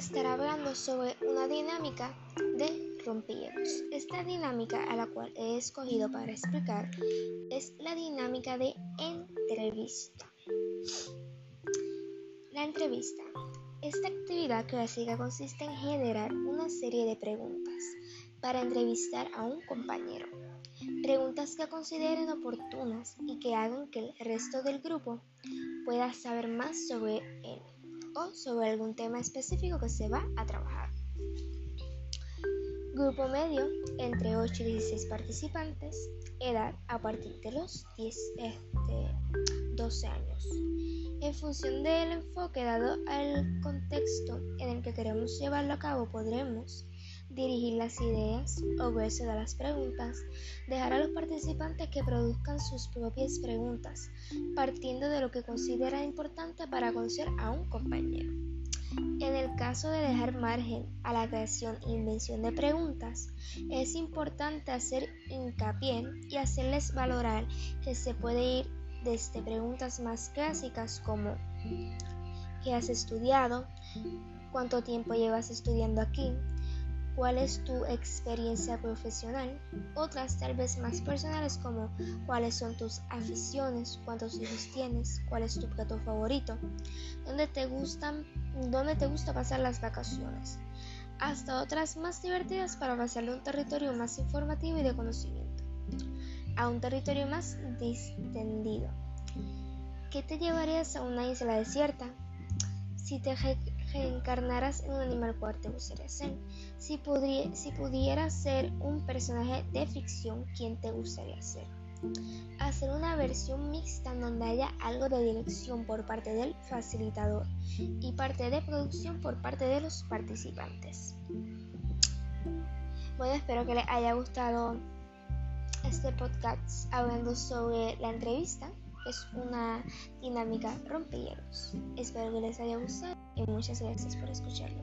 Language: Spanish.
estar hablando sobre una dinámica de rompehielos. Esta dinámica a la cual he escogido para explicar es la dinámica de entrevista. La entrevista. Esta actividad clásica consiste en generar una serie de preguntas para entrevistar a un compañero. Preguntas que consideren oportunas y que hagan que el resto del grupo pueda saber más sobre él sobre algún tema específico que se va a trabajar. Grupo medio, entre 8 y 16 participantes, edad a partir de los 10, 12 este, años. En función del enfoque dado al contexto en el que queremos llevarlo a cabo, podremos dirigir las ideas o grueso de las preguntas, dejar a los participantes que produzcan sus propias preguntas, partiendo de lo que considera importante para conocer a un compañero. En el caso de dejar margen a la creación e invención de preguntas, es importante hacer hincapié y hacerles valorar que se puede ir desde preguntas más clásicas como ¿qué has estudiado? ¿Cuánto tiempo llevas estudiando aquí? Cuál es tu experiencia profesional, otras tal vez más personales como cuáles son tus aficiones, cuántos hijos tienes, cuál es tu plato favorito, dónde te gustan, dónde te gusta pasar las vacaciones, hasta otras más divertidas para pasarle a un territorio más informativo y de conocimiento, a un territorio más distendido. ¿Qué te llevarías a una isla desierta? Si te reencarnaras en un animal, ¿cuál te gustaría ser? Si, pudieras ser un personaje de ficción, ¿quién te gustaría ser? Hacer una versión mixta donde haya algo de dirección por parte del facilitador y parte de producción por parte de los participantes. Bueno, espero que les haya gustado este podcast hablando sobre la entrevista es una dinámica rompehielos. Espero que les haya gustado y muchas gracias por escucharlo.